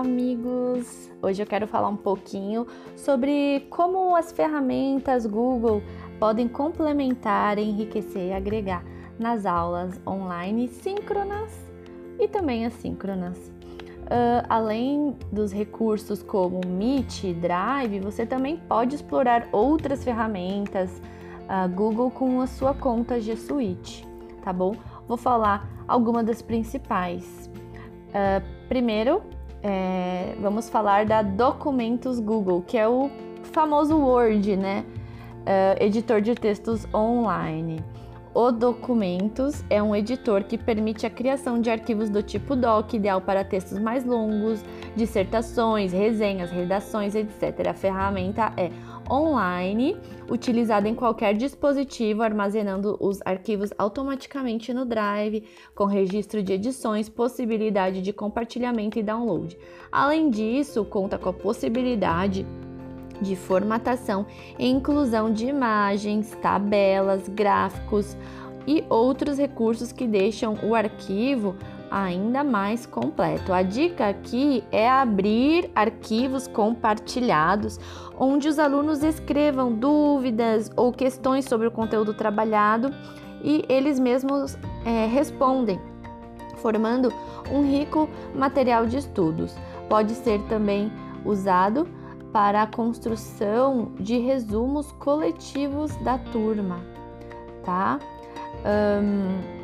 Amigos! Hoje eu quero falar um pouquinho sobre como as ferramentas Google podem complementar, enriquecer e agregar nas aulas online síncronas e também assíncronas. Uh, além dos recursos como Meet Drive, você também pode explorar outras ferramentas uh, Google com a sua conta G Suite, tá bom? Vou falar algumas das principais. Uh, primeiro, é, vamos falar da Documentos Google, que é o famoso Word, né? Uh, editor de textos online. O Documentos é um editor que permite a criação de arquivos do tipo doc, ideal para textos mais longos, dissertações, resenhas, redações, etc. A ferramenta é online, utilizada em qualquer dispositivo, armazenando os arquivos automaticamente no Drive, com registro de edições, possibilidade de compartilhamento e download. Além disso, conta com a possibilidade de formatação e inclusão de imagens, tabelas, gráficos e outros recursos que deixam o arquivo ainda mais completo. A dica aqui é abrir arquivos compartilhados, onde os alunos escrevam dúvidas ou questões sobre o conteúdo trabalhado e eles mesmos é, respondem, formando um rico material de estudos. Pode ser também usado para a construção de resumos coletivos da turma, tá? Um,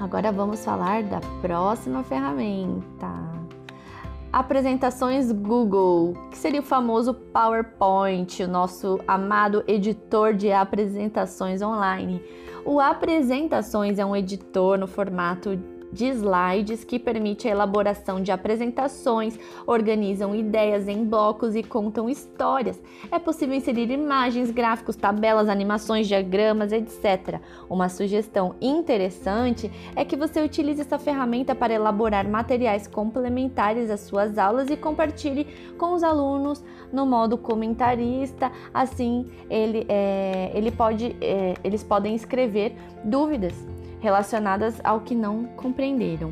Agora vamos falar da próxima ferramenta. Apresentações Google, que seria o famoso PowerPoint, o nosso amado editor de apresentações online. O Apresentações é um editor no formato de slides que permite a elaboração de apresentações, organizam ideias em blocos e contam histórias. É possível inserir imagens, gráficos, tabelas, animações, diagramas, etc. Uma sugestão interessante é que você utilize essa ferramenta para elaborar materiais complementares às suas aulas e compartilhe com os alunos no modo comentarista. Assim, ele, é, ele pode, é, eles podem escrever dúvidas relacionadas ao que não compreenderam.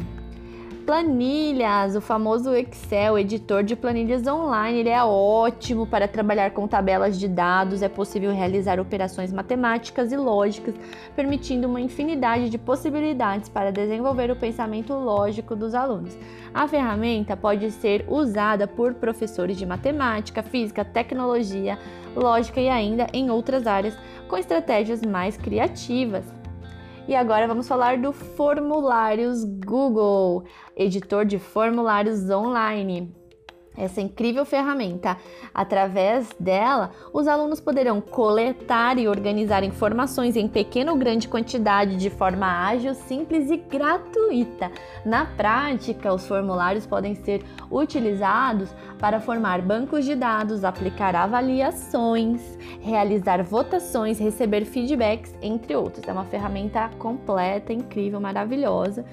Planilhas, o famoso Excel, editor de planilhas online, ele é ótimo para trabalhar com tabelas de dados, é possível realizar operações matemáticas e lógicas, permitindo uma infinidade de possibilidades para desenvolver o pensamento lógico dos alunos. A ferramenta pode ser usada por professores de matemática, física, tecnologia, lógica e ainda em outras áreas, com estratégias mais criativas. E agora vamos falar do Formulários Google, editor de formulários online essa incrível ferramenta. Através dela, os alunos poderão coletar e organizar informações em pequena ou grande quantidade de forma ágil, simples e gratuita. Na prática, os formulários podem ser utilizados para formar bancos de dados, aplicar avaliações, realizar votações, receber feedbacks, entre outros. É uma ferramenta completa, incrível, maravilhosa.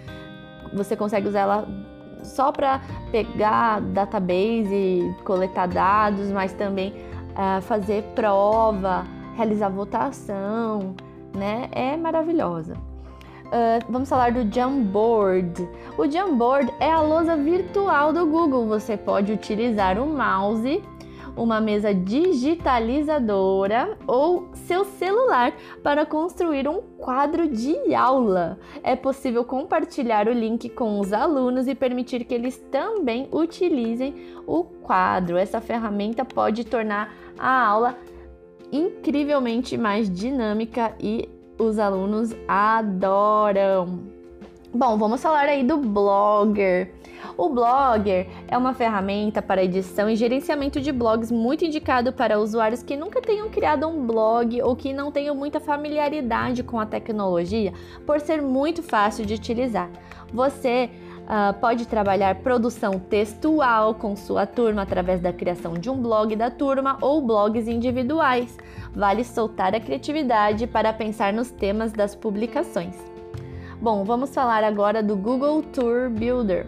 Você consegue usar ela só para pegar database e coletar dados, mas também uh, fazer prova, realizar votação, né? É maravilhosa. Uh, vamos falar do Jamboard. O Jamboard é a lousa virtual do Google. Você pode utilizar o mouse uma mesa digitalizadora ou seu celular para construir um quadro de aula. É possível compartilhar o link com os alunos e permitir que eles também utilizem o quadro. Essa ferramenta pode tornar a aula incrivelmente mais dinâmica e os alunos adoram. Bom, vamos falar aí do Blogger. O Blogger é uma ferramenta para edição e gerenciamento de blogs muito indicado para usuários que nunca tenham criado um blog ou que não tenham muita familiaridade com a tecnologia, por ser muito fácil de utilizar. Você Uh, pode trabalhar produção textual com sua turma através da criação de um blog da turma ou blogs individuais. Vale soltar a criatividade para pensar nos temas das publicações. Bom, vamos falar agora do Google Tour Builder.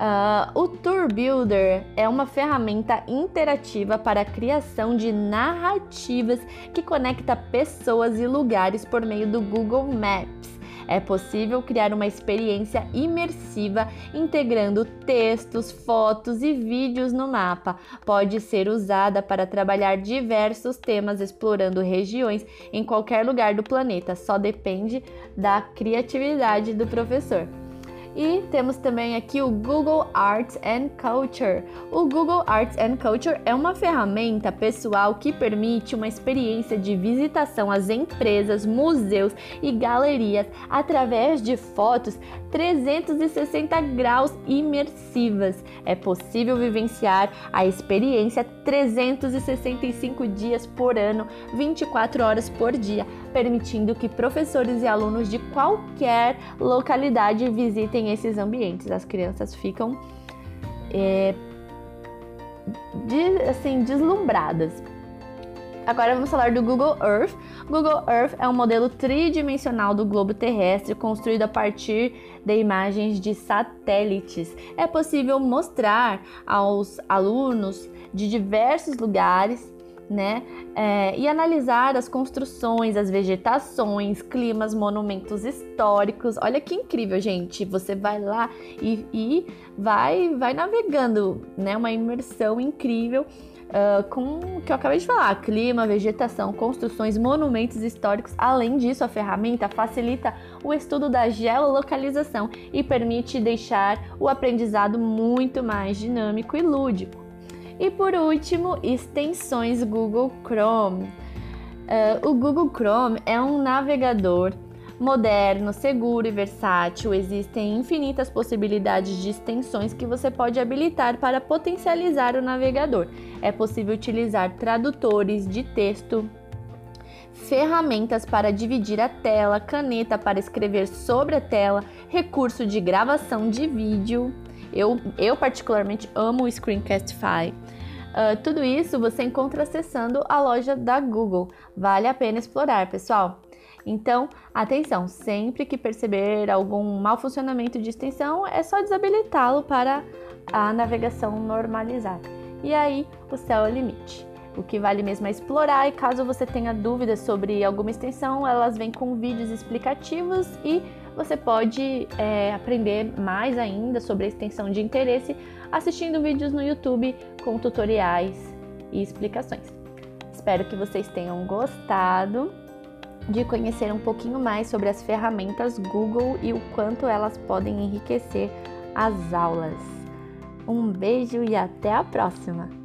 Uh, o Tour Builder é uma ferramenta interativa para a criação de narrativas que conecta pessoas e lugares por meio do Google Maps. É possível criar uma experiência imersiva integrando textos, fotos e vídeos no mapa. Pode ser usada para trabalhar diversos temas explorando regiões em qualquer lugar do planeta, só depende da criatividade do professor. E temos também aqui o Google Arts and Culture. O Google Arts and Culture é uma ferramenta pessoal que permite uma experiência de visitação às empresas, museus e galerias através de fotos 360 graus imersivas. É possível vivenciar a experiência 365 dias por ano, 24 horas por dia, permitindo que professores e alunos de qualquer localidade visitem esses ambientes. As crianças ficam é, de, assim, deslumbradas Agora vamos falar do Google Earth. Google Earth é um modelo tridimensional do globo terrestre construído a partir de imagens de satélites. É possível mostrar aos alunos de diversos lugares né? É, e analisar as construções, as vegetações, climas, monumentos históricos. Olha que incrível, gente! Você vai lá e, e vai, vai navegando, né? Uma imersão incrível uh, com o que eu acabei de falar: clima, vegetação, construções, monumentos históricos. Além disso, a ferramenta facilita o estudo da geolocalização e permite deixar o aprendizado muito mais dinâmico e lúdico. E por último, extensões Google Chrome. Uh, o Google Chrome é um navegador moderno, seguro e versátil, existem infinitas possibilidades de extensões que você pode habilitar para potencializar o navegador. É possível utilizar tradutores de texto, ferramentas para dividir a tela, caneta para escrever sobre a tela, recurso de gravação de vídeo. Eu, eu particularmente amo o Screencastify. Uh, tudo isso você encontra acessando a loja da Google. Vale a pena explorar, pessoal. Então, atenção, sempre que perceber algum mau funcionamento de extensão, é só desabilitá-lo para a navegação normalizar. E aí, o céu é o limite. O que vale mesmo é explorar e caso você tenha dúvidas sobre alguma extensão, elas vêm com vídeos explicativos e você pode é, aprender mais ainda sobre a extensão de interesse assistindo vídeos no YouTube com tutoriais e explicações. Espero que vocês tenham gostado de conhecer um pouquinho mais sobre as ferramentas Google e o quanto elas podem enriquecer as aulas. Um beijo e até a próxima!